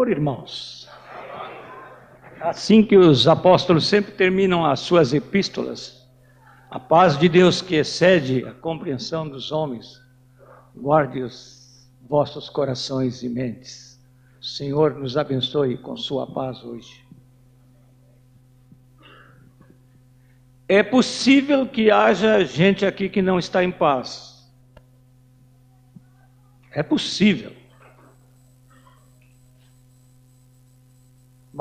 Senhor, irmãos. Assim que os apóstolos sempre terminam as suas epístolas, a paz de Deus que excede a compreensão dos homens, guarde os vossos corações e mentes. O Senhor nos abençoe com sua paz hoje. É possível que haja gente aqui que não está em paz. É possível.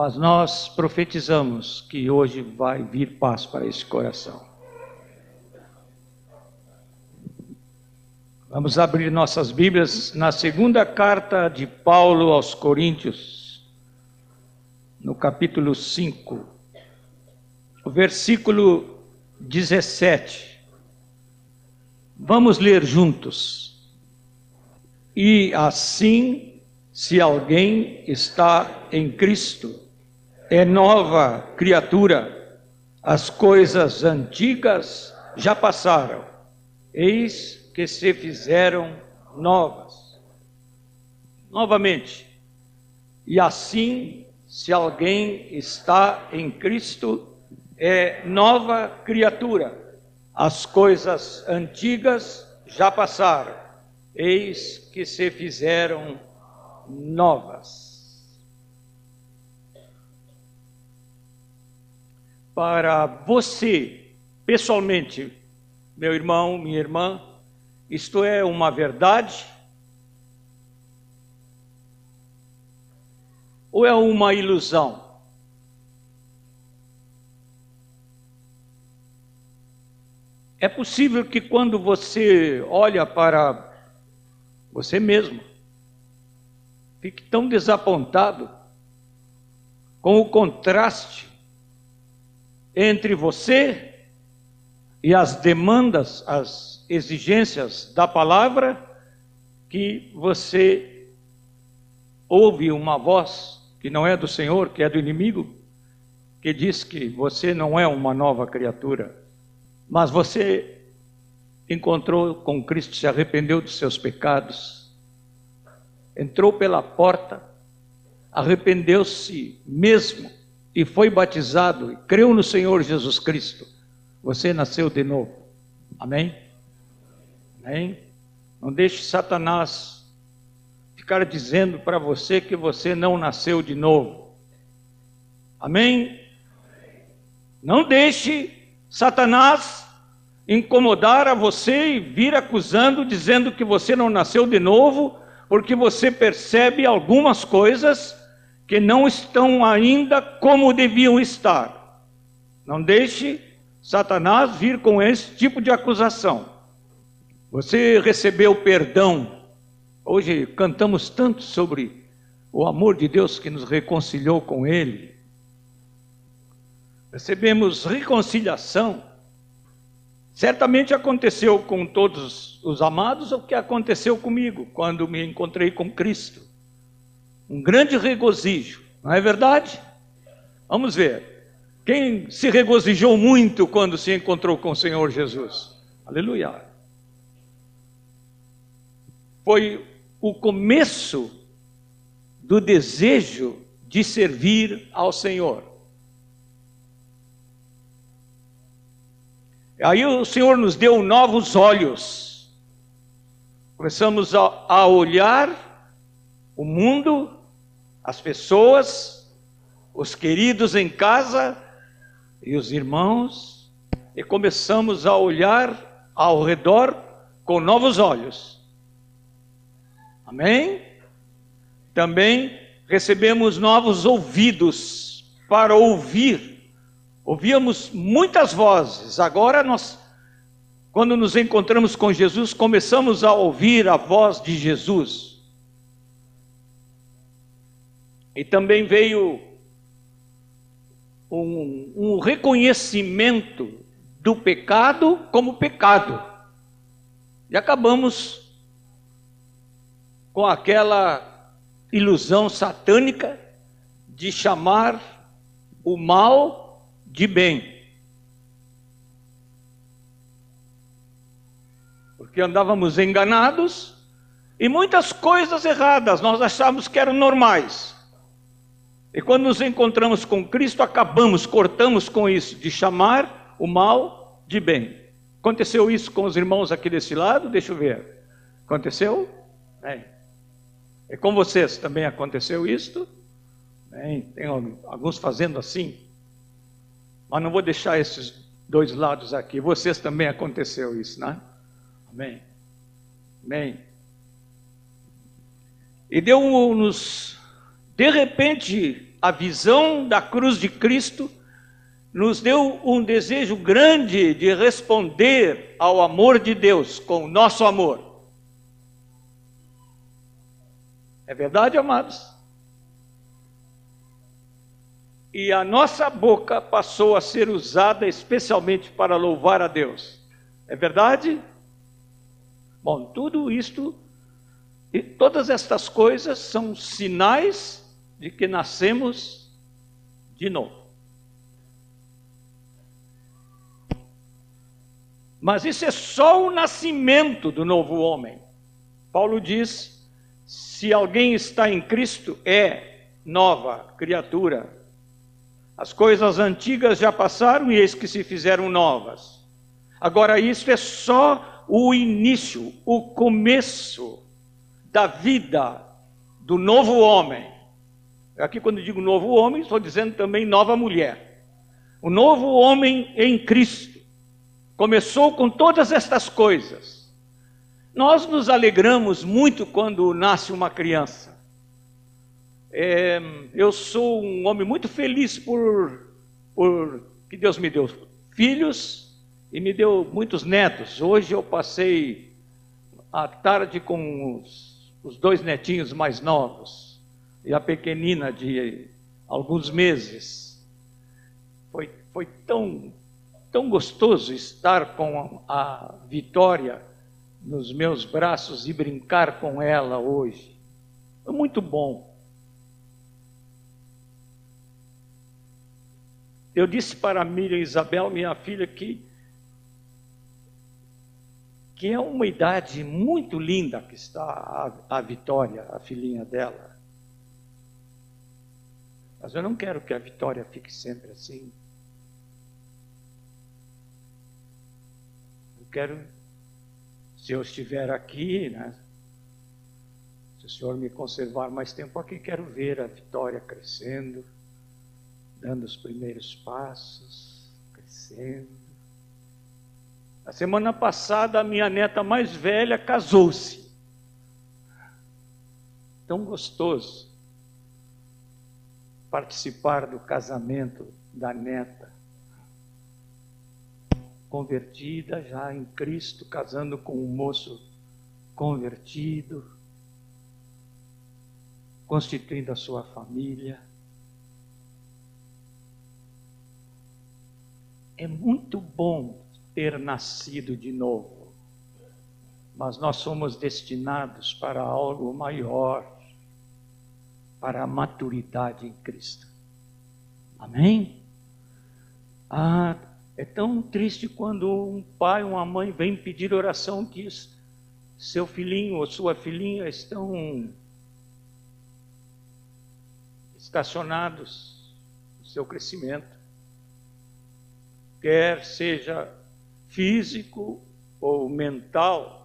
Mas nós profetizamos que hoje vai vir paz para esse coração. Vamos abrir nossas Bíblias na segunda carta de Paulo aos Coríntios, no capítulo 5, o versículo 17. Vamos ler juntos. E assim, se alguém está em Cristo, é nova criatura. As coisas antigas já passaram, eis que se fizeram novas. Novamente. E assim, se alguém está em Cristo, é nova criatura. As coisas antigas já passaram, eis que se fizeram novas. Para você, pessoalmente, meu irmão, minha irmã, isto é uma verdade? Ou é uma ilusão? É possível que quando você olha para você mesmo, fique tão desapontado com o contraste entre você e as demandas, as exigências da palavra, que você ouve uma voz que não é do Senhor, que é do inimigo, que diz que você não é uma nova criatura mas você encontrou com Cristo, se arrependeu dos seus pecados, entrou pela porta, arrependeu-se mesmo e foi batizado e creu no Senhor Jesus Cristo. Você nasceu de novo. Amém? Amém? Não deixe Satanás ficar dizendo para você que você não nasceu de novo. Amém? Não deixe Satanás incomodar a você e vir acusando, dizendo que você não nasceu de novo, porque você percebe algumas coisas que não estão ainda como deviam estar. Não deixe Satanás vir com esse tipo de acusação. Você recebeu perdão. Hoje cantamos tanto sobre o amor de Deus que nos reconciliou com Ele recebemos reconciliação. Certamente aconteceu com todos os amados o que aconteceu comigo quando me encontrei com Cristo. Um grande regozijo, não é verdade? Vamos ver. Quem se regozijou muito quando se encontrou com o Senhor Jesus? Aleluia. Foi o começo do desejo de servir ao Senhor. Aí o Senhor nos deu novos olhos. Começamos a, a olhar o mundo, as pessoas, os queridos em casa e os irmãos, e começamos a olhar ao redor com novos olhos. Amém? Também recebemos novos ouvidos para ouvir Ouvíamos muitas vozes, agora nós, quando nos encontramos com Jesus, começamos a ouvir a voz de Jesus. E também veio um, um reconhecimento do pecado como pecado. E acabamos com aquela ilusão satânica de chamar o mal de bem. Porque andávamos enganados e muitas coisas erradas nós achávamos que eram normais. E quando nos encontramos com Cristo, acabamos, cortamos com isso, de chamar o mal de bem. Aconteceu isso com os irmãos aqui desse lado? Deixa eu ver. Aconteceu? Bem. E com vocês também aconteceu isto? Bem, tem alguns fazendo assim. Mas não vou deixar esses dois lados aqui. Vocês também aconteceu isso, né? Amém. Amém. E deu-nos, de repente, a visão da cruz de Cristo, nos deu um desejo grande de responder ao amor de Deus com o nosso amor. É verdade, amados? E a nossa boca passou a ser usada especialmente para louvar a Deus. É verdade? Bom, tudo isto e todas estas coisas são sinais de que nascemos de novo. Mas isso é só o nascimento do novo homem. Paulo diz: se alguém está em Cristo, é nova criatura. As coisas antigas já passaram e eis que se fizeram novas. Agora, isso é só o início, o começo da vida do novo homem. Aqui, quando digo novo homem, estou dizendo também nova mulher. O novo homem em Cristo começou com todas estas coisas. Nós nos alegramos muito quando nasce uma criança. É, eu sou um homem muito feliz por, por que Deus me deu filhos e me deu muitos netos. Hoje eu passei a tarde com os os dois netinhos mais novos e a pequenina de alguns meses. Foi, foi tão, tão gostoso estar com a Vitória nos meus braços e brincar com ela hoje. Foi muito bom. Eu disse para a Miriam Isabel, minha filha, que que é uma idade muito linda que está a, a Vitória, a filhinha dela. Mas eu não quero que a Vitória fique sempre assim. Eu quero, se eu estiver aqui, né? Se o Senhor me conservar mais tempo aqui, quero ver a Vitória crescendo, dando os primeiros passos, crescendo a semana passada, a minha neta mais velha casou-se. Tão gostoso participar do casamento da neta. Convertida já em Cristo, casando com um moço convertido, constituindo a sua família. É muito bom ter nascido de novo, mas nós somos destinados para algo maior, para a maturidade em Cristo. Amém? Ah, é tão triste quando um pai uma mãe vem pedir oração diz: seu filhinho ou sua filhinha estão estacionados no seu crescimento, quer seja físico ou mental.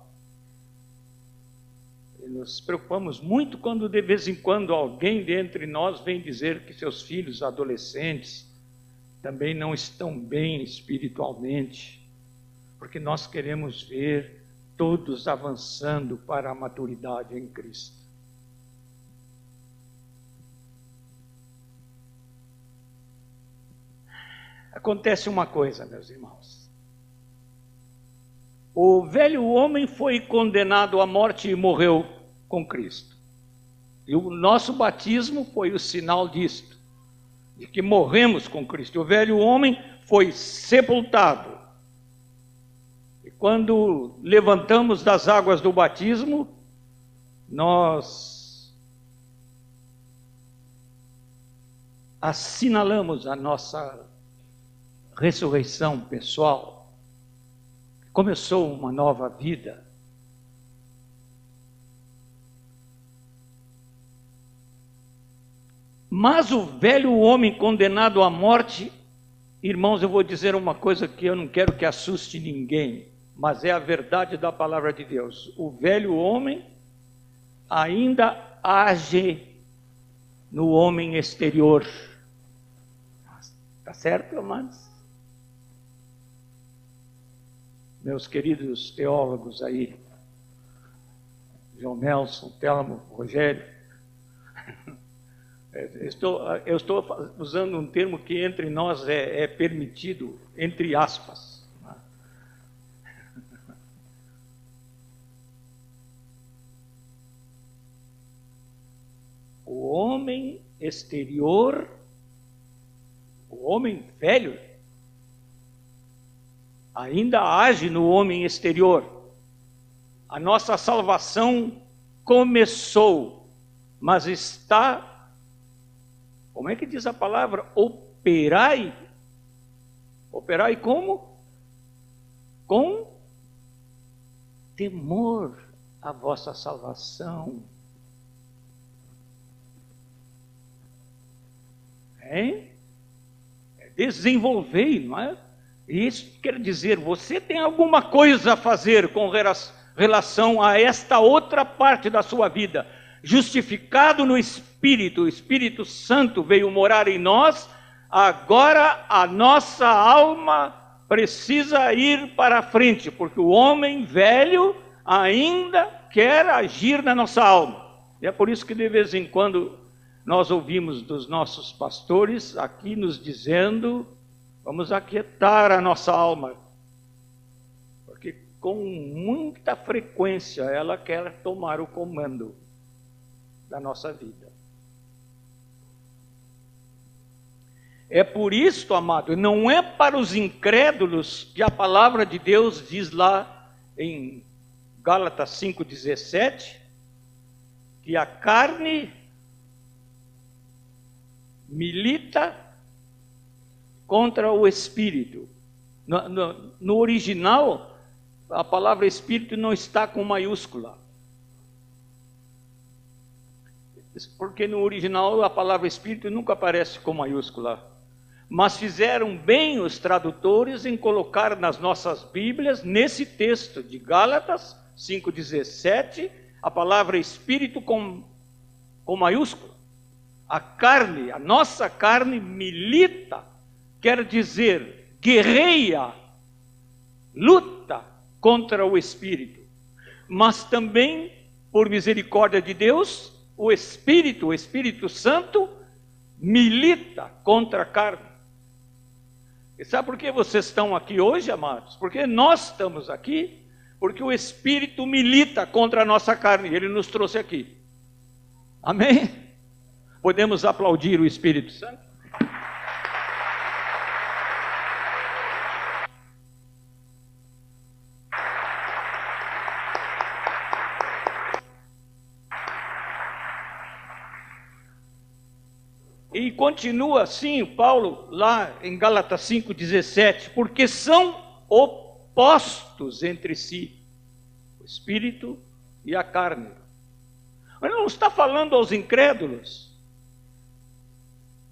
Nos preocupamos muito quando de vez em quando alguém dentre nós vem dizer que seus filhos adolescentes também não estão bem espiritualmente, porque nós queremos ver todos avançando para a maturidade em Cristo. Acontece uma coisa, meus irmãos. O velho homem foi condenado à morte e morreu com Cristo. E o nosso batismo foi o sinal disto, de que morremos com Cristo. O velho homem foi sepultado. E quando levantamos das águas do batismo, nós assinalamos a nossa ressurreição pessoal começou uma nova vida. Mas o velho homem condenado à morte, irmãos, eu vou dizer uma coisa que eu não quero que assuste ninguém, mas é a verdade da palavra de Deus. O velho homem ainda age no homem exterior. Está certo, amados? Meus queridos teólogos aí, João Nelson, Telmo, Rogério, estou, eu estou usando um termo que entre nós é, é permitido, entre aspas. Né? O homem exterior, o homem velho, ainda age no homem exterior. A nossa salvação começou, mas está como é que diz a palavra? Operai. Operai como? Com temor a vossa salvação. Hein? É desenvolver, não é? Isso quer dizer, você tem alguma coisa a fazer com relação a esta outra parte da sua vida justificado no Espírito, o Espírito Santo veio morar em nós, agora a nossa alma precisa ir para frente, porque o homem velho ainda quer agir na nossa alma. E é por isso que de vez em quando nós ouvimos dos nossos pastores aqui nos dizendo: vamos aquietar a nossa alma, porque com muita frequência ela quer tomar o comando da nossa vida. É por isso, amado, não é para os incrédulos que a palavra de Deus diz lá em Gálatas 5,17, que a carne milita contra o espírito. No, no, no original, a palavra espírito não está com maiúscula. porque no original a palavra espírito nunca aparece com maiúscula. Mas fizeram bem os tradutores em colocar nas nossas Bíblias, nesse texto de Gálatas 5,17, a palavra espírito com, com maiúscula. A carne, a nossa carne milita, quer dizer, guerreia, luta contra o espírito. Mas também, por misericórdia de Deus, o Espírito, o Espírito Santo, milita contra a carne. E sabe por que vocês estão aqui hoje, amados? Porque nós estamos aqui, porque o Espírito milita contra a nossa carne, ele nos trouxe aqui. Amém? Podemos aplaudir o Espírito Santo? E continua assim, Paulo, lá em Gálatas 5,17, porque são opostos entre si, o espírito e a carne. Mas não está falando aos incrédulos,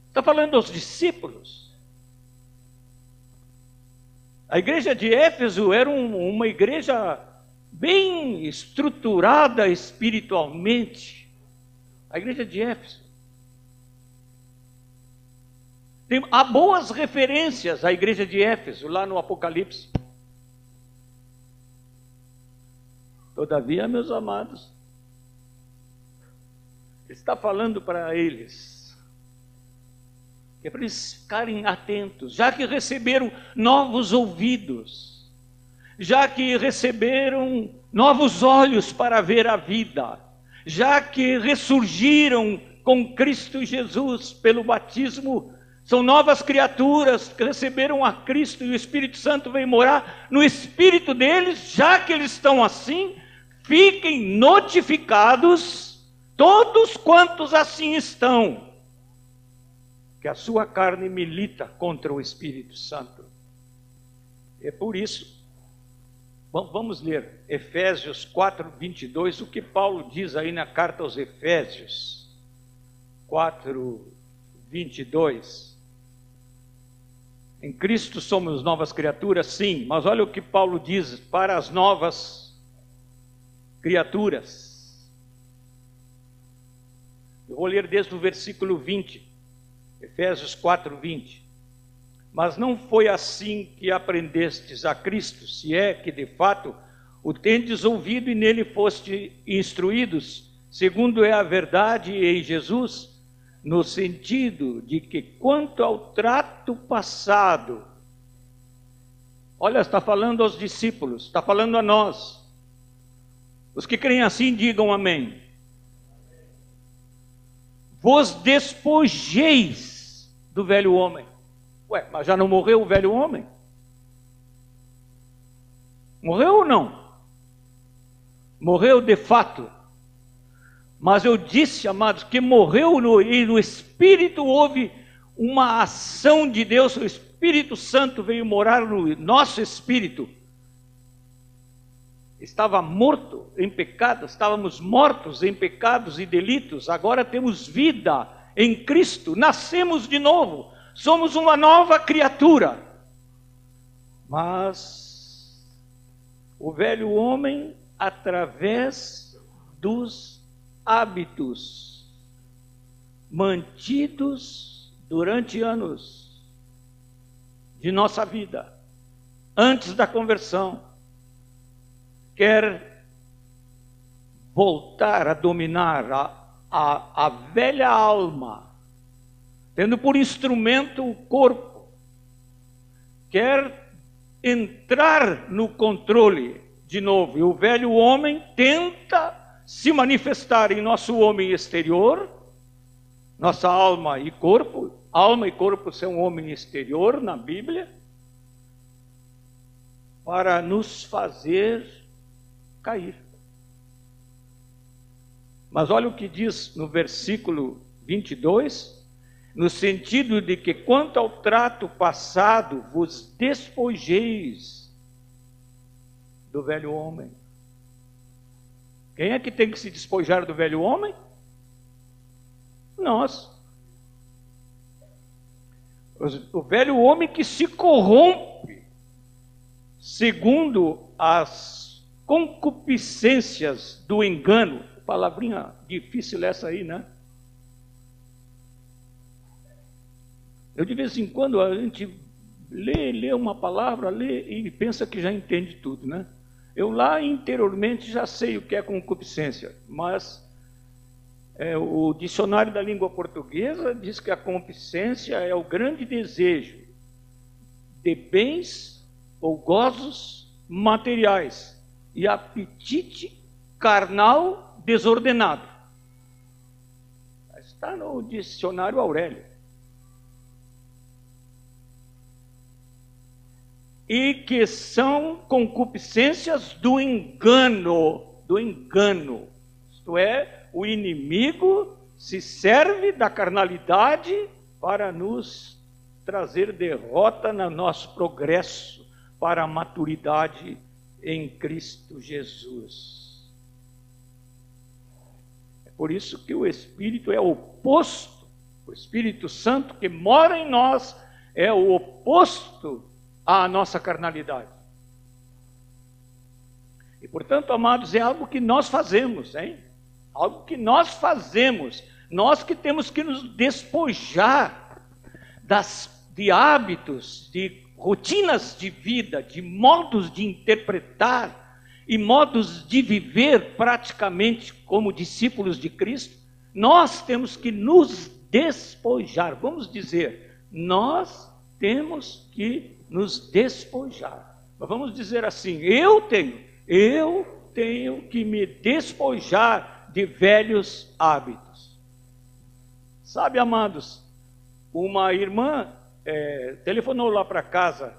está falando aos discípulos. A igreja de Éfeso era um, uma igreja bem estruturada espiritualmente. A igreja de Éfeso. Tem, há boas referências à igreja de Éfeso, lá no Apocalipse. Todavia, meus amados, está falando para eles, que é para eles ficarem atentos, já que receberam novos ouvidos, já que receberam novos olhos para ver a vida, já que ressurgiram com Cristo Jesus pelo batismo são novas criaturas que receberam a Cristo e o Espírito Santo vem morar no espírito deles, já que eles estão assim, fiquem notificados, todos quantos assim estão, que a sua carne milita contra o Espírito Santo. É por isso, vamos ler Efésios 4, 22, o que Paulo diz aí na carta aos Efésios 4, 22. Em Cristo somos novas criaturas, sim, mas olha o que Paulo diz para as novas criaturas. Eu vou ler desde o versículo 20, Efésios 4, 20. Mas não foi assim que aprendestes a Cristo, se é que de fato o tendes ouvido e nele foste instruídos, segundo é a verdade em Jesus, no sentido de que quanto ao trato passado, olha, está falando aos discípulos, está falando a nós. Os que creem assim digam amém vos despojeis do velho homem. Ué, mas já não morreu o velho homem? Morreu ou não? Morreu de fato. Mas eu disse, amados, que morreu no, e no Espírito houve uma ação de Deus, o Espírito Santo veio morar no nosso espírito estava morto em pecado, estávamos mortos em pecados e delitos, agora temos vida em Cristo, nascemos de novo, somos uma nova criatura. Mas o velho homem, através dos hábitos mantidos durante anos de nossa vida, antes da conversão, quer voltar a dominar a, a, a velha alma, tendo por instrumento o corpo, quer entrar no controle de novo. E o velho homem tenta se manifestar em nosso homem exterior, nossa alma e corpo. Alma e corpo são homem exterior na Bíblia, para nos fazer cair. Mas olha o que diz no versículo 22, no sentido de que quanto ao trato passado vos despojeis do velho homem. Quem é que tem que se despojar do velho homem? Nós. O velho homem que se corrompe segundo as concupiscências do engano. Palavrinha difícil essa aí, né? Eu de vez em quando a gente lê, lê uma palavra, lê e pensa que já entende tudo, né? Eu lá interiormente já sei o que é concupiscência, mas é, o dicionário da língua portuguesa diz que a concupiscência é o grande desejo de bens ou gozos materiais e apetite carnal desordenado. Está no dicionário Aurélio. E que são concupiscências do engano, do engano. Isto é, o inimigo se serve da carnalidade para nos trazer derrota no nosso progresso para a maturidade em Cristo Jesus. É por isso que o Espírito é oposto, o Espírito Santo que mora em nós é o oposto à nossa carnalidade. E portanto, amados, é algo que nós fazemos, hein? Algo que nós fazemos. Nós que temos que nos despojar das, de hábitos, de rotinas de vida, de modos de interpretar e modos de viver praticamente como discípulos de Cristo, nós temos que nos despojar. Vamos dizer, nós temos que nos despojar. Mas vamos dizer assim: eu tenho, eu tenho que me despojar de velhos hábitos. Sabe, amados, uma irmã é, telefonou lá para casa.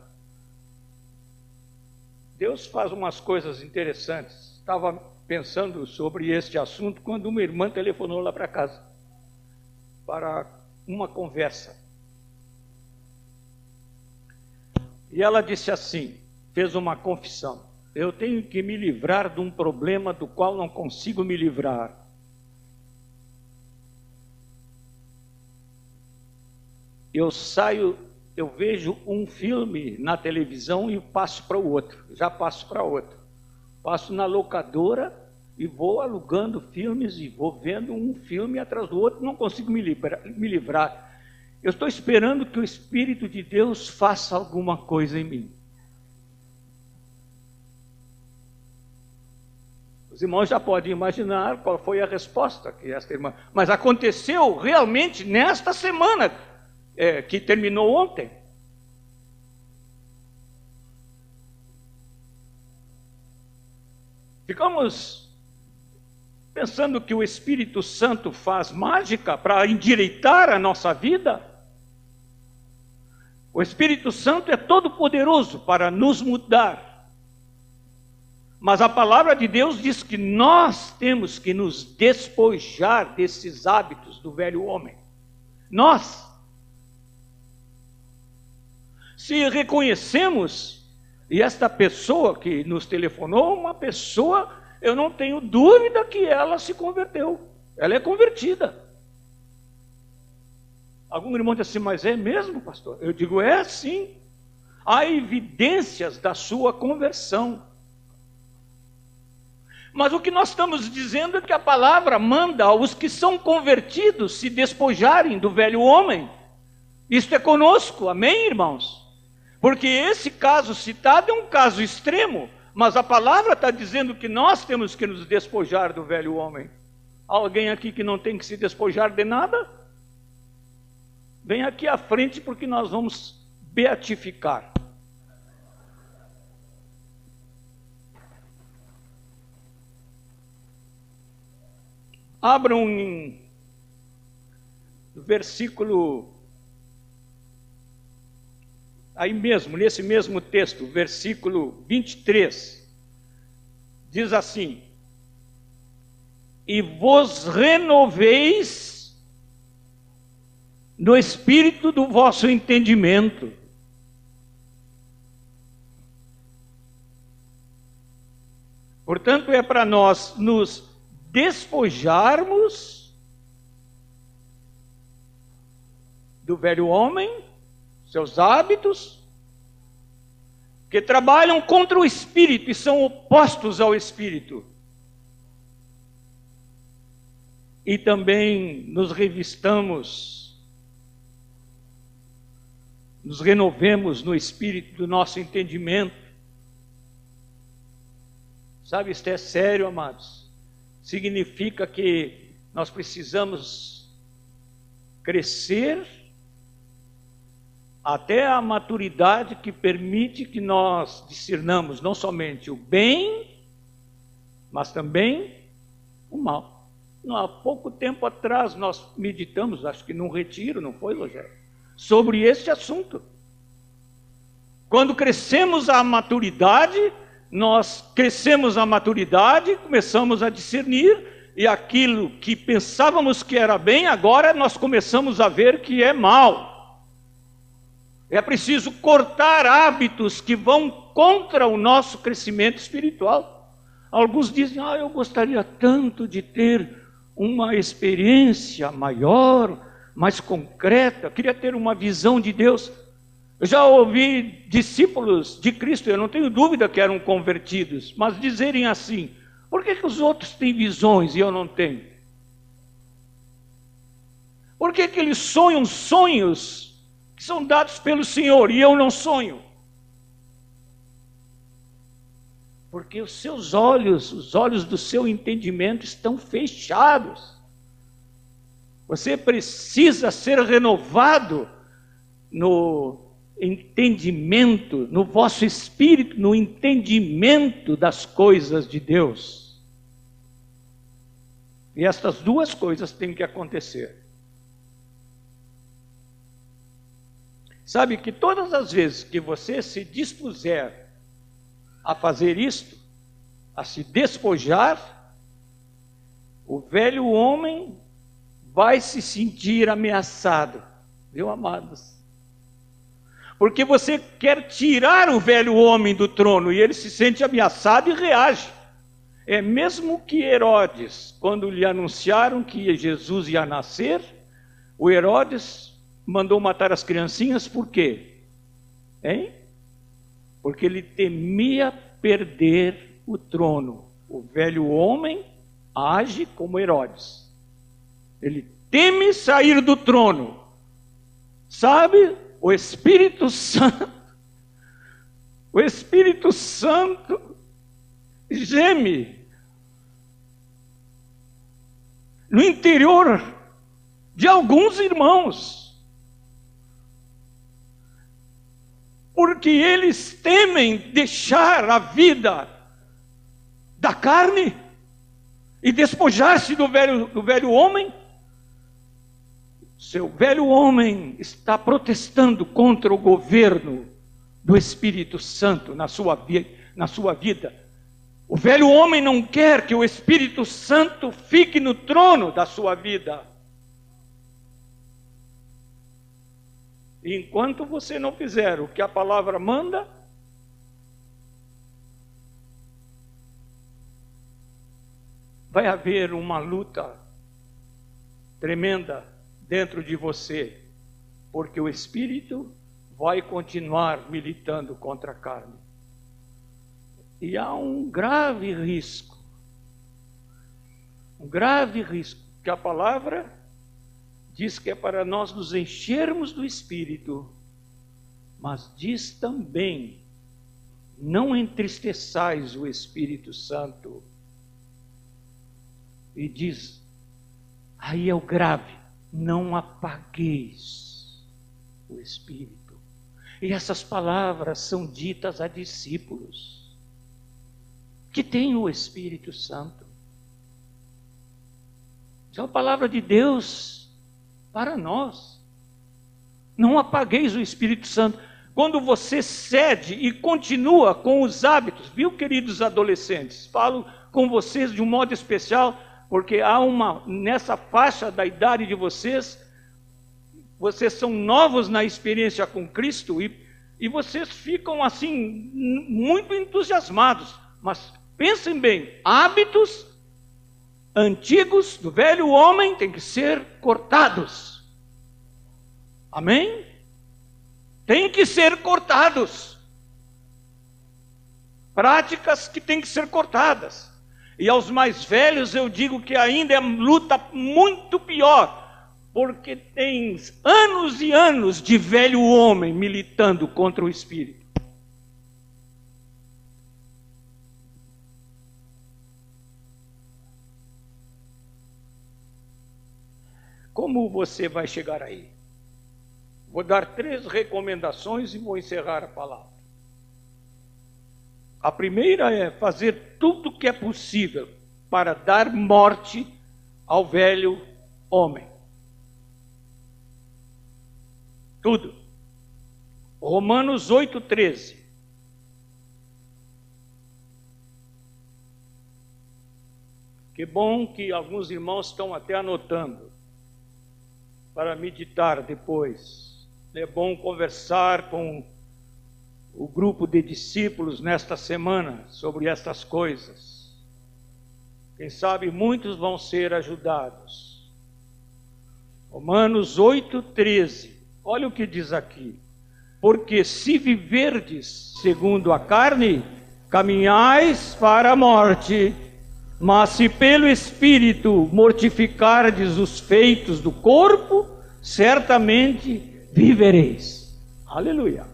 Deus faz umas coisas interessantes. Estava pensando sobre este assunto quando uma irmã telefonou lá para casa para uma conversa. E ela disse assim: fez uma confissão. Eu tenho que me livrar de um problema do qual não consigo me livrar. eu saio, eu vejo um filme na televisão e passo para o outro, já passo para outro. Passo na locadora e vou alugando filmes e vou vendo um filme atrás do outro, não consigo me livrar. Me livrar. Eu estou esperando que o Espírito de Deus faça alguma coisa em mim. Os irmãos já podem imaginar qual foi a resposta que esta irmã. Mas aconteceu realmente nesta semana é, que terminou ontem. Ficamos pensando que o Espírito Santo faz mágica para endireitar a nossa vida. O Espírito Santo é todo poderoso para nos mudar. Mas a palavra de Deus diz que nós temos que nos despojar desses hábitos do velho homem. Nós. Se reconhecemos, e esta pessoa que nos telefonou, uma pessoa, eu não tenho dúvida que ela se converteu. Ela é convertida. Algum irmão diz assim, mas é mesmo, pastor? Eu digo, é sim. Há evidências da sua conversão. Mas o que nós estamos dizendo é que a palavra manda aos que são convertidos se despojarem do velho homem. Isto é conosco, amém, irmãos? Porque esse caso citado é um caso extremo, mas a palavra está dizendo que nós temos que nos despojar do velho homem. Alguém aqui que não tem que se despojar de nada? Vem aqui à frente porque nós vamos beatificar. Abram em versículo aí mesmo, nesse mesmo texto, versículo 23, diz assim: E vos renoveis no espírito do vosso entendimento. Portanto, é para nós nos despojarmos do velho homem seus hábitos, que trabalham contra o espírito e são opostos ao espírito. E também nos revistamos, nos renovemos no espírito do nosso entendimento. Sabe, isto é sério, amados. Significa que nós precisamos crescer até a maturidade que permite que nós discernamos não somente o bem, mas também o mal. Há pouco tempo atrás nós meditamos, acho que num retiro, não foi, Rogério? Sobre este assunto. Quando crescemos a maturidade, nós crescemos a maturidade, começamos a discernir, e aquilo que pensávamos que era bem, agora nós começamos a ver que é mal. É preciso cortar hábitos que vão contra o nosso crescimento espiritual. Alguns dizem: Ah, eu gostaria tanto de ter uma experiência maior, mais concreta, queria ter uma visão de Deus. Eu já ouvi discípulos de Cristo, eu não tenho dúvida que eram convertidos, mas dizerem assim: por que, que os outros têm visões e eu não tenho? Por que, que eles sonham sonhos que são dados pelo Senhor e eu não sonho. Porque os seus olhos, os olhos do seu entendimento estão fechados. Você precisa ser renovado no entendimento, no vosso espírito, no entendimento das coisas de Deus. E estas duas coisas têm que acontecer. Sabe que todas as vezes que você se dispuser a fazer isto, a se despojar, o velho homem vai se sentir ameaçado, viu, amados? Porque você quer tirar o velho homem do trono e ele se sente ameaçado e reage. É mesmo que Herodes, quando lhe anunciaram que Jesus ia nascer, o Herodes mandou matar as criancinhas por quê? Hein? Porque ele temia perder o trono. O velho homem age como Herodes. Ele teme sair do trono. Sabe? O Espírito Santo, o Espírito Santo geme no interior de alguns irmãos, porque eles temem deixar a vida da carne e despojar-se do velho, do velho homem. Seu velho homem está protestando contra o governo do Espírito Santo na sua, na sua vida. O velho homem não quer que o Espírito Santo fique no trono da sua vida. E enquanto você não fizer o que a palavra manda, vai haver uma luta tremenda dentro de você, porque o Espírito vai continuar militando contra a carne. E há um grave risco, um grave risco, que a palavra diz que é para nós nos enchermos do Espírito, mas diz também: não entristeçais o Espírito Santo. E diz, aí é o grave, não apagueis o Espírito. E essas palavras são ditas a discípulos que tem o Espírito Santo. Isso é a palavra de Deus para nós. Não apagueis o Espírito Santo. Quando você cede e continua com os hábitos, viu, queridos adolescentes? Falo com vocês de um modo especial, porque há uma, nessa faixa da idade de vocês, vocês são novos na experiência com Cristo e, e vocês ficam assim, muito entusiasmados, mas Pensem bem, hábitos antigos do velho homem têm que ser cortados. Amém? Tem que ser cortados. Práticas que têm que ser cortadas. E aos mais velhos eu digo que ainda é luta muito pior, porque tem anos e anos de velho homem militando contra o espírito. Como você vai chegar aí? Vou dar três recomendações e vou encerrar a palavra. A primeira é fazer tudo o que é possível para dar morte ao velho homem. Tudo. Romanos 8,13. Que bom que alguns irmãos estão até anotando para meditar depois. É bom conversar com o grupo de discípulos nesta semana sobre estas coisas. Quem sabe muitos vão ser ajudados. Romanos 8,13. Olha o que diz aqui. Porque se viverdes segundo a carne, caminhais para a morte, mas se pelo Espírito mortificardes os feitos do corpo, certamente vivereis. Aleluia.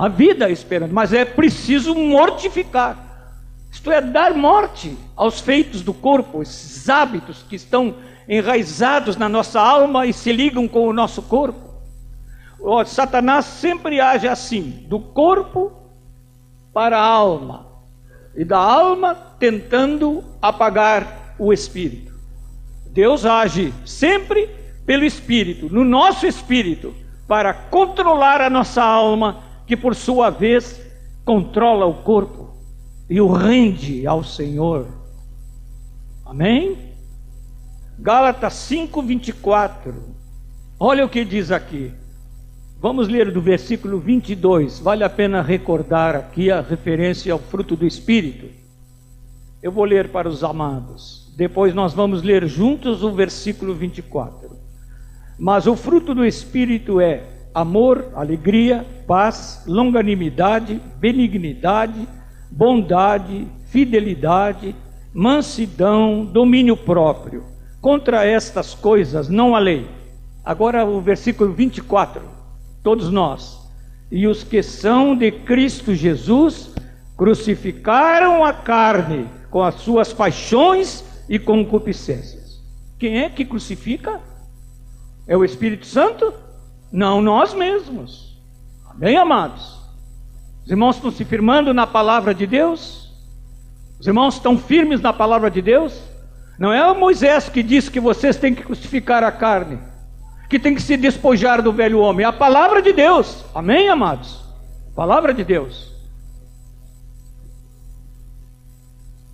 A vida é esperando, mas é preciso mortificar. Isto é, dar morte aos feitos do corpo, esses hábitos que estão enraizados na nossa alma e se ligam com o nosso corpo. O Satanás sempre age assim, do corpo para a alma, e da alma tentando apagar o espírito. Deus age sempre pelo espírito, no nosso espírito, para controlar a nossa alma, que por sua vez controla o corpo e o rende ao Senhor. Amém? Gálatas 5:24. Olha o que diz aqui. Vamos ler do versículo 22. Vale a pena recordar aqui a referência ao fruto do Espírito. Eu vou ler para os amados. Depois nós vamos ler juntos o versículo 24. Mas o fruto do Espírito é amor, alegria, paz, longanimidade, benignidade, bondade, fidelidade, mansidão, domínio próprio. Contra estas coisas não há lei. Agora o versículo 24. Todos nós. E os que são de Cristo Jesus crucificaram a carne com as suas paixões e concupiscências. Quem é que crucifica? É o Espírito Santo? Não nós mesmos. Amém, amados? Os irmãos estão se firmando na palavra de Deus? Os irmãos estão firmes na palavra de Deus? Não é Moisés que disse que vocês têm que crucificar a carne, que tem que se despojar do velho homem. É a palavra de Deus. Amém, amados? Palavra de Deus.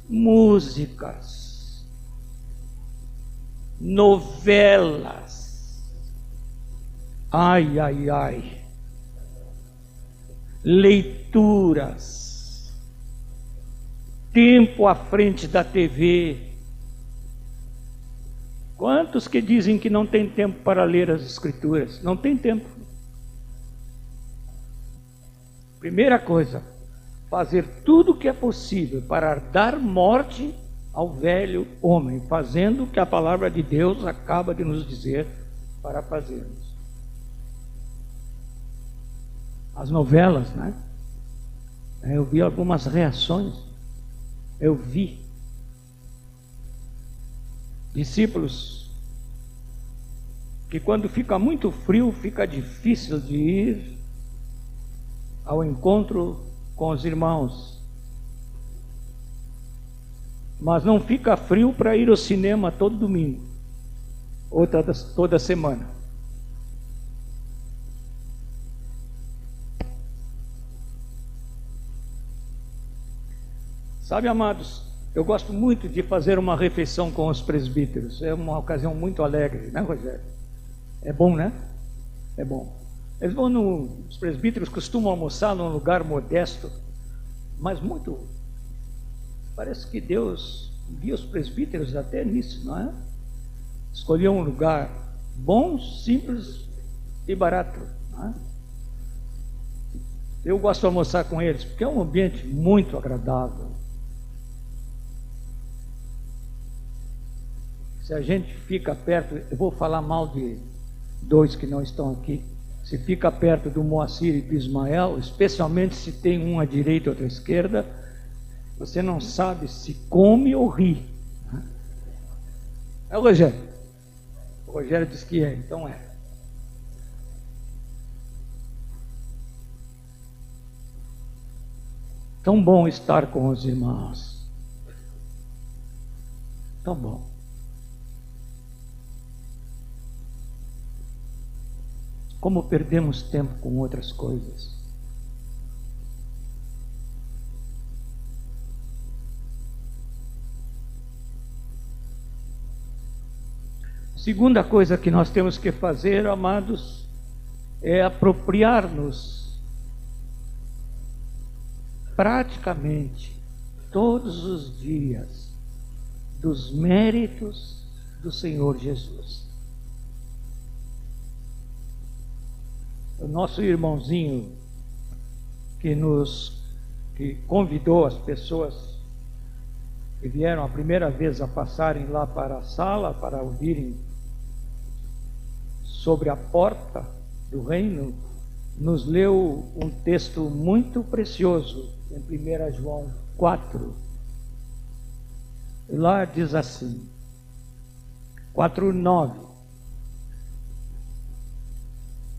Músicas, novelas. Ai, ai, ai. Leituras. Tempo à frente da TV Quantos que dizem que não tem tempo para ler as Escrituras? Não tem tempo. Primeira coisa, fazer tudo o que é possível para dar morte ao velho homem, fazendo o que a palavra de Deus acaba de nos dizer para fazermos. As novelas, né? Eu vi algumas reações. Eu vi discípulos que quando fica muito frio, fica difícil de ir ao encontro com os irmãos. Mas não fica frio para ir ao cinema todo domingo, ou toda, semana. Sabe, amados, eu gosto muito de fazer uma refeição com os presbíteros. É uma ocasião muito alegre, né, Rogério? É bom, né? É bom. Eles vão no, os presbíteros costumam almoçar num lugar modesto, mas muito. Parece que Deus guia os presbíteros até nisso, não é? Escolheu um lugar bom, simples e barato. Não é? Eu gosto de almoçar com eles porque é um ambiente muito agradável. Se a gente fica perto, eu vou falar mal de dois que não estão aqui. Se fica perto do Moacir e do Ismael, especialmente se tem um à direita e outro à esquerda, você não sabe se come ou ri. É o Rogério. O Rogério diz que é, então é. Tão bom estar com os irmãos. Tão bom. Como perdemos tempo com outras coisas. Segunda coisa que nós temos que fazer, amados, é apropriar-nos praticamente todos os dias dos méritos do Senhor Jesus. O nosso irmãozinho que nos que convidou as pessoas que vieram a primeira vez a passarem lá para a sala para ouvirem sobre a porta do reino, nos leu um texto muito precioso em 1 João 4. Lá diz assim, 4:9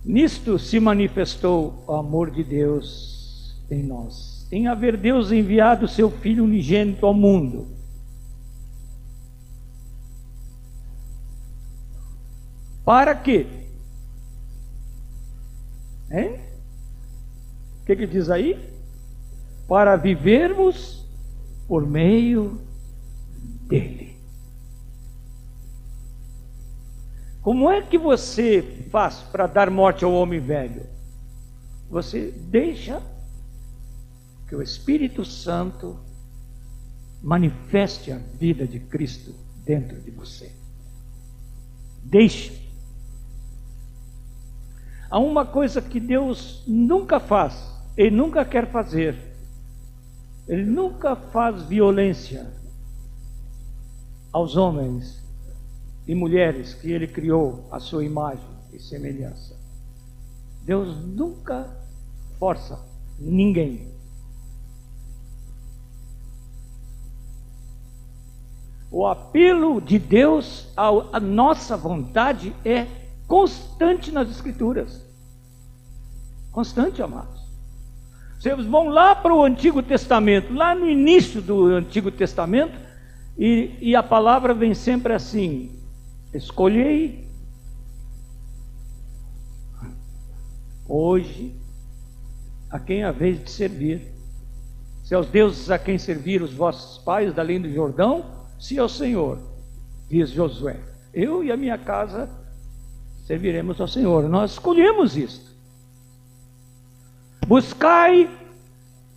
Nisto se manifestou o amor de Deus em nós. Em haver Deus enviado seu Filho unigênito ao mundo. Para quê? Hein? O que, que diz aí? Para vivermos por meio dele. Como é que você faz para dar morte ao homem velho? Você deixa que o Espírito Santo manifeste a vida de Cristo dentro de você. Deixe. Há uma coisa que Deus nunca faz, Ele nunca quer fazer. Ele nunca faz violência aos homens e mulheres que Ele criou à sua imagem e semelhança. Deus nunca força ninguém. O apelo de Deus à nossa vontade é constante nas Escrituras. Constante, amados. Vocês vão lá para o Antigo Testamento, lá no início do Antigo Testamento, e, e a palavra vem sempre assim: escolhei hoje a quem a vez de servir. Se aos deuses a quem serviram os vossos pais da além do Jordão, se ao Senhor, diz Josué. Eu e a minha casa serviremos ao Senhor. Nós escolhemos isto. Buscai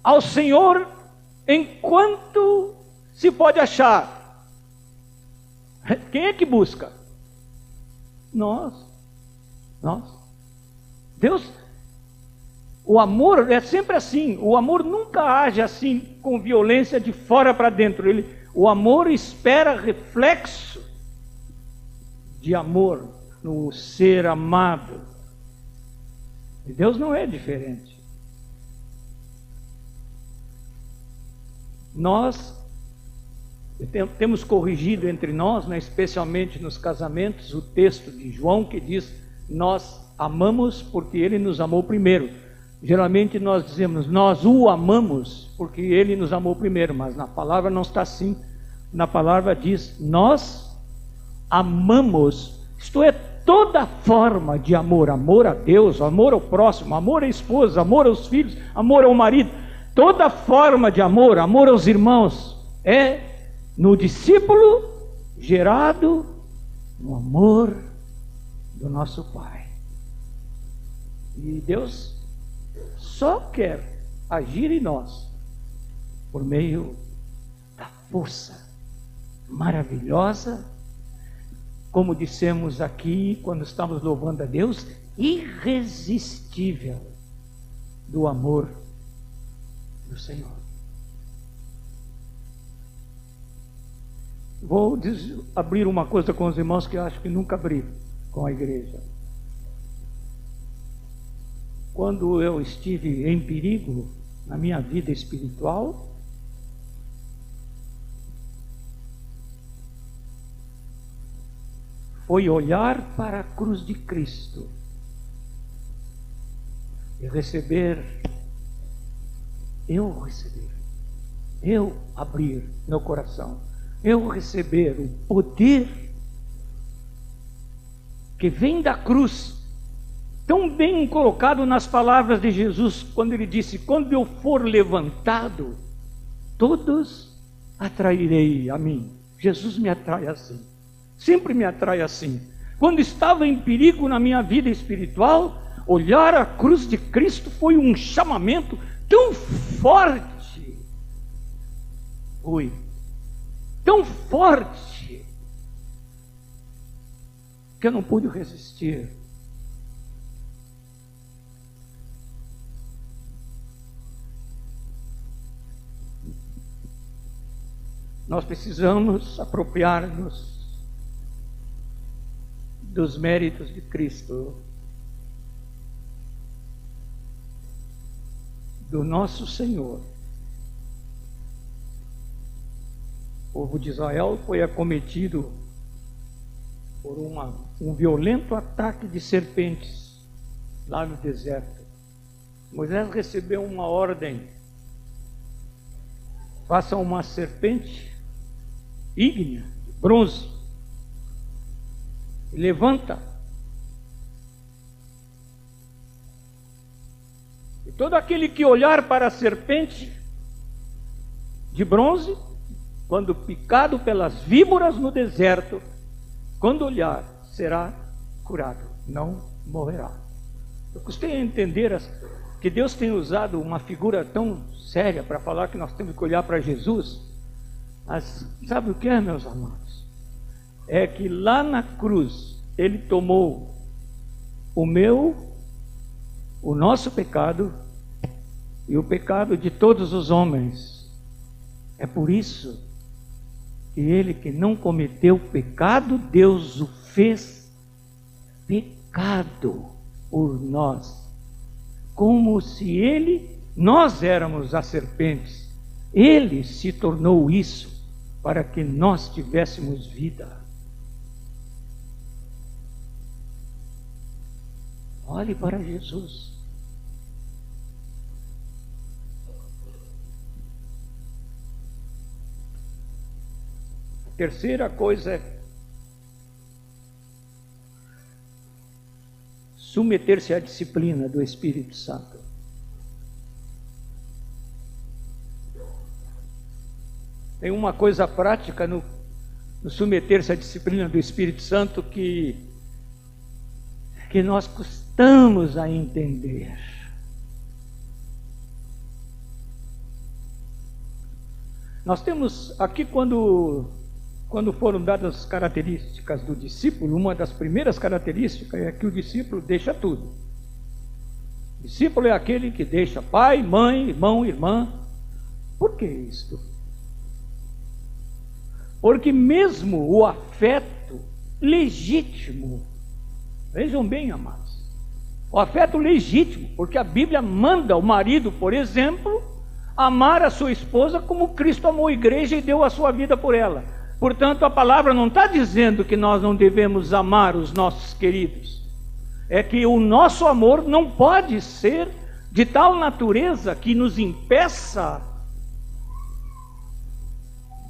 ao Senhor enquanto se pode achar. Quem é que busca? Nós. Nós. Deus, o amor é sempre assim. O amor nunca age assim com violência de fora para dentro. Ele, o amor espera reflexo de amor no ser amado. E Deus não é diferente. Nós temos corrigido entre nós, né, especialmente nos casamentos, o texto de João que diz: Nós amamos porque ele nos amou primeiro. Geralmente nós dizemos, nós o amamos porque ele nos amou primeiro, mas na palavra não está assim. Na palavra diz, nós amamos, isto é, toda forma de amor, amor a Deus, amor ao próximo, amor à esposa, amor aos filhos, amor ao marido, toda forma de amor, amor aos irmãos, é no discípulo gerado no amor do nosso Pai. E Deus só quer agir em nós por meio da força maravilhosa, como dissemos aqui quando estamos louvando a Deus, irresistível do amor do Senhor. Vou abrir uma coisa com os irmãos que acho que nunca abri com a igreja. Quando eu estive em perigo na minha vida espiritual, foi olhar para a cruz de Cristo e receber, eu receber, eu abrir meu coração, eu receber o poder que vem da cruz tão bem colocado nas palavras de Jesus, quando ele disse: Quando eu for levantado, todos atrairei a mim. Jesus me atrai assim, sempre me atrai assim. Quando estava em perigo na minha vida espiritual, olhar a cruz de Cristo foi um chamamento tão forte. Foi tão forte que eu não pude resistir. Nós precisamos apropriar-nos dos méritos de Cristo, do nosso Senhor. O povo de Israel foi acometido por uma, um violento ataque de serpentes lá no deserto. Moisés recebeu uma ordem: faça uma serpente ígnea, bronze. E levanta. E todo aquele que olhar para a serpente de bronze, quando picado pelas víboras no deserto, quando olhar, será curado, não morrerá. Eu custei a entender que Deus tem usado uma figura tão séria para falar que nós temos que olhar para Jesus mas sabe o que é, meus amados? É que lá na cruz ele tomou o meu o nosso pecado e o pecado de todos os homens. É por isso ele que não cometeu pecado, Deus o fez pecado por nós, como se ele, nós éramos as serpentes, ele se tornou isso para que nós tivéssemos vida. Olhe para Jesus. Terceira coisa é submeter-se à disciplina do Espírito Santo. Tem uma coisa prática no, no submeter-se à disciplina do Espírito Santo que, que nós custamos a entender. Nós temos aqui, quando quando foram dadas as características do discípulo, uma das primeiras características é que o discípulo deixa tudo. O discípulo é aquele que deixa pai, mãe, irmão, irmã. Por que isto? Porque mesmo o afeto legítimo, vejam bem, amados, o afeto legítimo, porque a Bíblia manda o marido, por exemplo, amar a sua esposa como Cristo amou a igreja e deu a sua vida por ela. Portanto, a palavra não está dizendo que nós não devemos amar os nossos queridos. É que o nosso amor não pode ser de tal natureza que nos impeça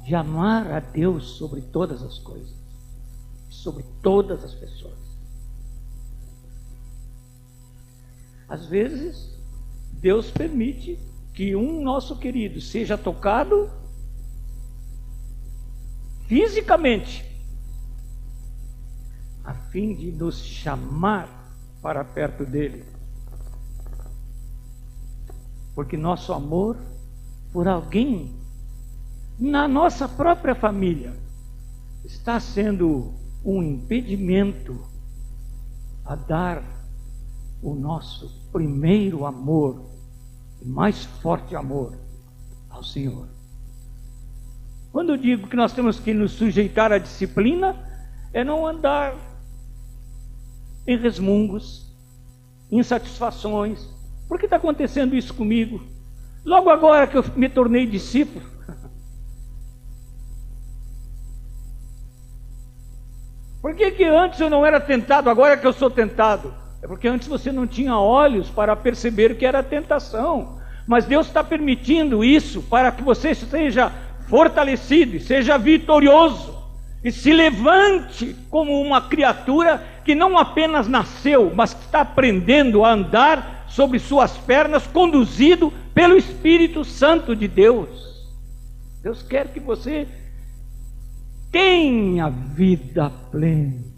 de amar a Deus sobre todas as coisas, sobre todas as pessoas. Às vezes, Deus permite que um nosso querido seja tocado fisicamente, a fim de nos chamar para perto dele. Porque nosso amor por alguém na nossa própria família está sendo um impedimento a dar o nosso primeiro amor, mais forte amor ao Senhor. Quando eu digo que nós temos que nos sujeitar à disciplina, é não andar em resmungos, insatisfações. Por que está acontecendo isso comigo? Logo agora que eu me tornei discípulo. Por que, que antes eu não era tentado, agora que eu sou tentado? É porque antes você não tinha olhos para perceber que era tentação. Mas Deus está permitindo isso para que você seja fortalecido e seja vitorioso e se levante como uma criatura que não apenas nasceu, mas que está aprendendo a andar sobre suas pernas, conduzido pelo Espírito Santo de Deus. Deus quer que você tenha vida plena.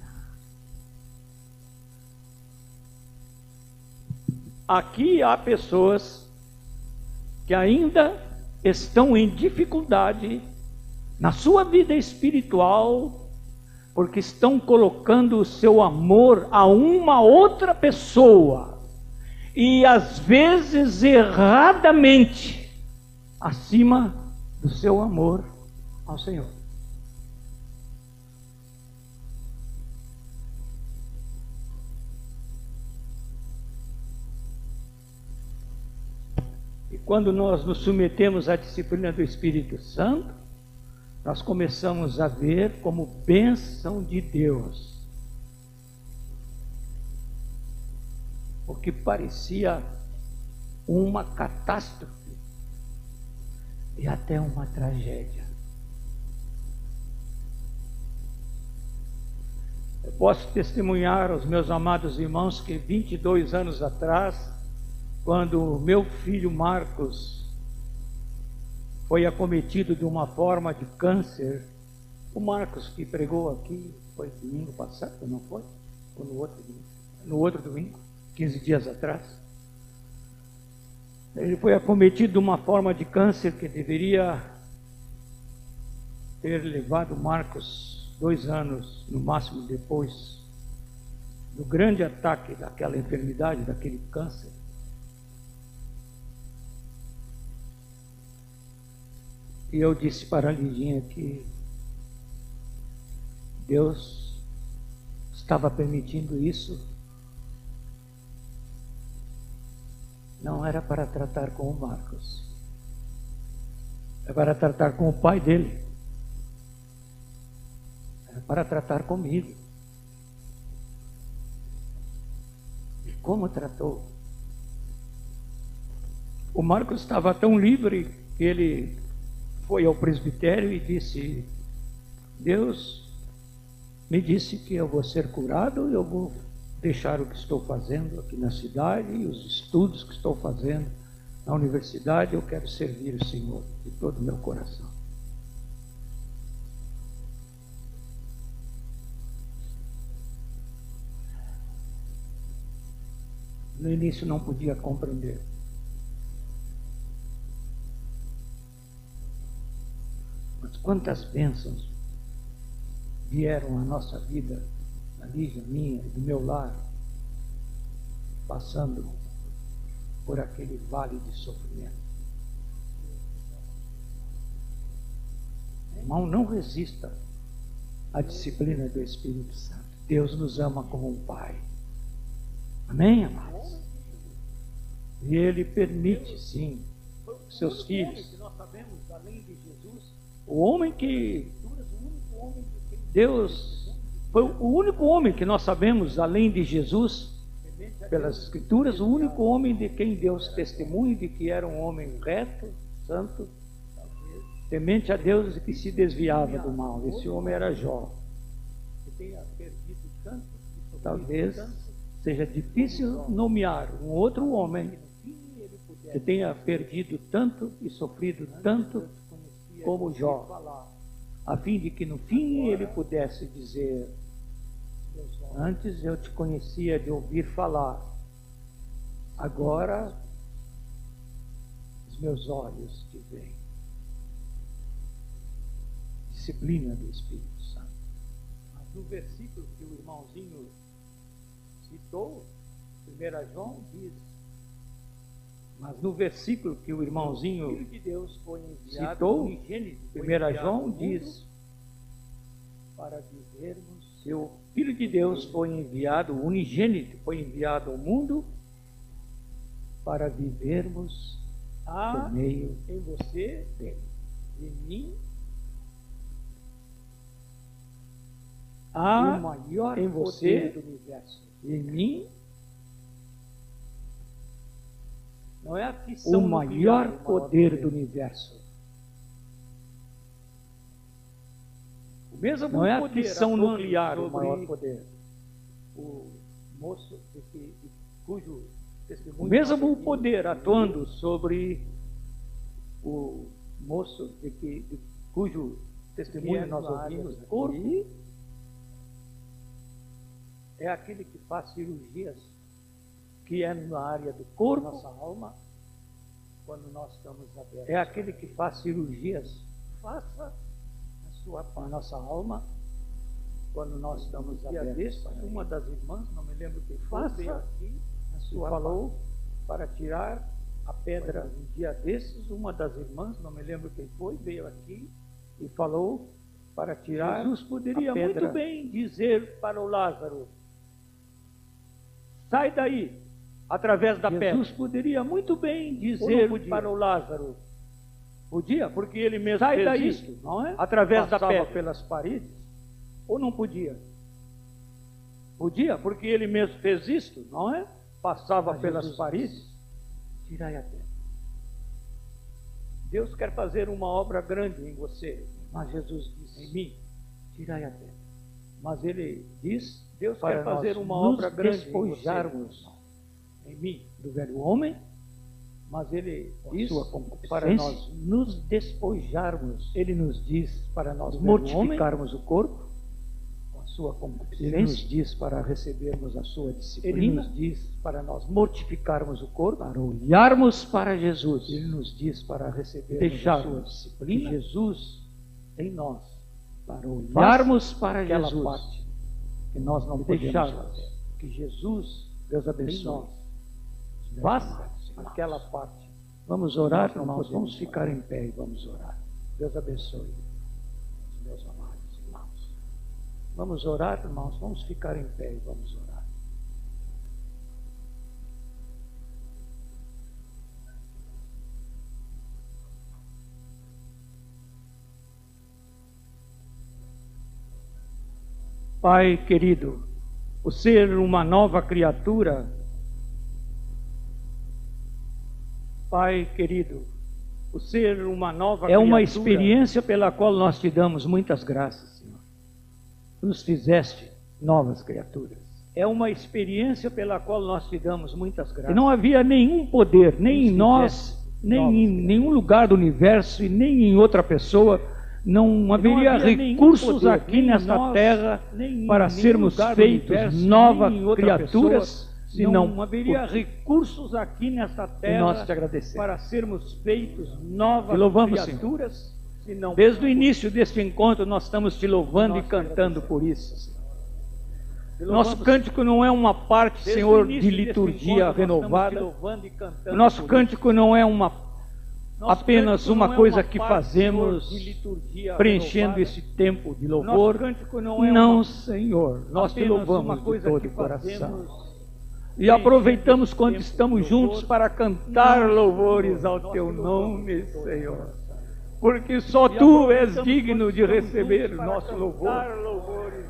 Aqui há pessoas que ainda estão em dificuldade na sua vida espiritual, porque estão colocando o seu amor a uma outra pessoa e às vezes erradamente acima do seu amor ao Senhor. Quando nós nos submetemos à disciplina do Espírito Santo, nós começamos a ver como bênção de Deus. O que parecia uma catástrofe e até uma tragédia. Eu posso testemunhar aos meus amados irmãos que 22 anos atrás, quando meu filho Marcos foi acometido de uma forma de câncer, o Marcos que pregou aqui, foi domingo passado, não foi? Ou no outro domingo? No outro domingo, 15 dias atrás. Ele foi acometido de uma forma de câncer que deveria ter levado Marcos dois anos, no máximo, depois do grande ataque daquela enfermidade, daquele câncer E eu disse para a Lidinha que Deus estava permitindo isso. Não era para tratar com o Marcos. É para tratar com o pai dele. É para tratar comigo. E como tratou? O Marcos estava tão livre que ele foi ao presbitério e disse: Deus me disse que eu vou ser curado, eu vou deixar o que estou fazendo aqui na cidade e os estudos que estou fazendo na universidade, eu quero servir o Senhor de todo o meu coração. No início não podia compreender. Quantas bênçãos vieram à nossa vida, a Lígia, minha, do meu lar, passando por aquele vale de sofrimento. Irmão, não resista à disciplina do Espírito Santo. Deus nos ama como um Pai. Amém, amados? E Ele permite, sim, seus filhos. O homem que Deus foi o único homem que nós sabemos, além de Jesus, pelas Escrituras, o único homem de quem Deus testemunha de que era um homem reto, santo, temente a Deus e que se desviava do mal. Esse homem era Jó. Talvez seja difícil nomear um outro homem que tenha perdido tanto e sofrido tanto como Jó, a fim de que no fim ele pudesse dizer: Antes eu te conhecia de ouvir falar, agora os meus olhos te veem. Disciplina do Espírito Santo. Mas no versículo que o irmãozinho citou, 1 João diz, mas no versículo que o irmãozinho citou, 1 João diz, para que o Filho de Deus foi enviado, o unigênito foi enviado ao mundo para vivermos Há por meio em você dele. Em mim há o maior em você do universo. Em mim não é a o maior poder do universo. Mesmo não é a fissão nuclear o maior poder. O moço de que, de, cujo testemunho. Mesmo o poder atuando sobre o moço de que, de, cujo testemunho nós ouvimos no corpo, é aquele que faz cirurgias, que é na área do corpo, nossa alma, quando nós estamos abertos. É aquele que faz cirurgias. Faça sua, a nossa alma, quando nós estamos abertos. Uma das irmãs, não me lembro quem foi, veio aqui e falou para tirar a pedra. Um dia desses, uma das irmãs, não me lembro quem foi, veio aqui e falou para tirar. Jesus poderia muito bem dizer para o Lázaro: sai daí, através da pedra. Jesus poderia muito bem dizer para o Lázaro: Podia, porque ele mesmo Sai fez daí, isso, não é? Através Passava da pedra. pelas paredes. Ou não podia? Podia, porque ele mesmo fez isso, não é? Passava Mas pelas Jesus paredes. Tirai a pedra. Deus quer fazer uma obra grande em você. Mas Jesus disse, em mim, tirai a pedra. Mas ele diz, Deus quer fazer uma obra grande em você. Em mim, do velho homem mas ele diz para nós nos despojarmos. Ele nos diz para nós mortificarmos o corpo com a sua concupiscência. Ele nos diz para recebermos a sua disciplina. Ele nos diz para nós mortificarmos o corpo, para olharmos para Jesus. Ele nos diz para recebermos a sua disciplina. Jesus em nós, para olharmos para Jesus. Parte que nós não podemos fazer. Que Jesus, Deus abençoe. Faça aquela parte. Vamos orar, irmãos, vamos ficar em pé e vamos orar. Deus abençoe os meus amados irmãos. Vamos orar, irmãos, vamos ficar em pé e vamos orar. Pai querido, o ser uma nova criatura, Pai querido, o ser uma nova é uma experiência pela qual nós te damos muitas graças, Senhor. Tu nos fizeste novas criaturas. É uma experiência pela qual nós te damos muitas graças. E não havia nenhum poder, nem em nós, nem em nenhum lugar do universo e nem em outra pessoa não haveria não recursos poder, aqui nesta nós, terra para sermos feitos novas criaturas, não, não haveria recursos aqui nesta terra nós te agradecemos. para sermos feitos novas louvamos, criaturas. Senão, Desde o início deste encontro nós estamos te louvando e cantando por isso. Nosso cântico não é uma parte, Senhor, de liturgia renovada. O nosso cântico não é uma apenas uma coisa que fazemos preenchendo esse tempo de louvor. Não, Senhor, nós te louvamos de todo o coração. E aproveitamos quando estamos juntos para cantar louvores ao teu nome, Senhor. Porque só tu és digno de receber o nosso louvor.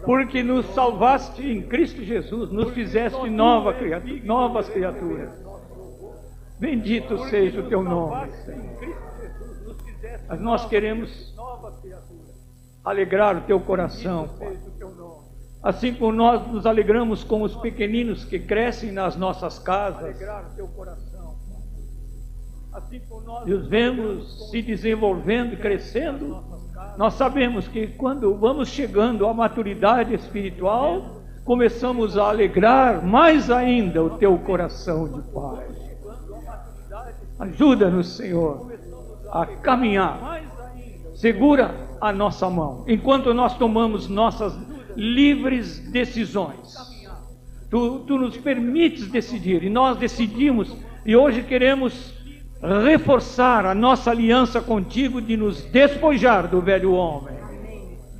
Porque nos salvaste em Cristo Jesus, nos fizeste nova criatura, novas criaturas. Bendito seja o teu nome, Mas nós queremos alegrar o teu coração, Pai. Assim como nós nos alegramos com os pequeninos que crescem nas nossas casas. Assim e os vemos se desenvolvendo e crescendo. Nós sabemos que quando vamos chegando à maturidade espiritual, começamos a alegrar mais ainda o teu coração de Pai. Ajuda-nos, Senhor, a caminhar. Segura a nossa mão enquanto nós tomamos nossas livres decisões. Tu, tu nos permites decidir e nós decidimos e hoje queremos reforçar a nossa aliança contigo de nos despojar do velho homem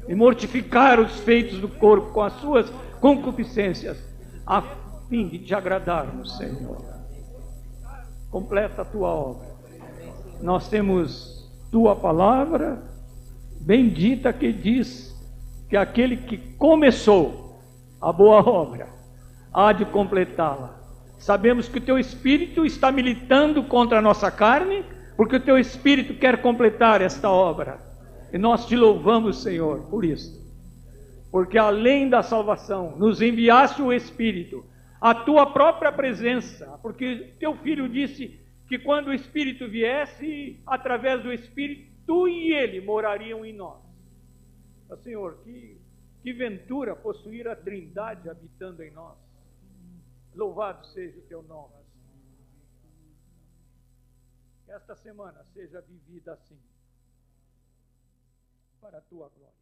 e mortificar os feitos do corpo com as suas concupiscências, a fim de te agradarmos, Senhor completa a tua obra. Nós temos tua palavra bendita que diz que aquele que começou a boa obra há de completá-la. Sabemos que o teu espírito está militando contra a nossa carne, porque o teu espírito quer completar esta obra. E nós te louvamos, Senhor, por isso. Porque além da salvação, nos enviaste o espírito a tua própria presença, porque teu filho disse que quando o Espírito viesse, através do Espírito, tu e ele morariam em nós. Ah, Senhor, que, que ventura possuir a Trindade habitando em nós. Louvado seja o teu nome. Que esta semana seja vivida assim, para a tua glória.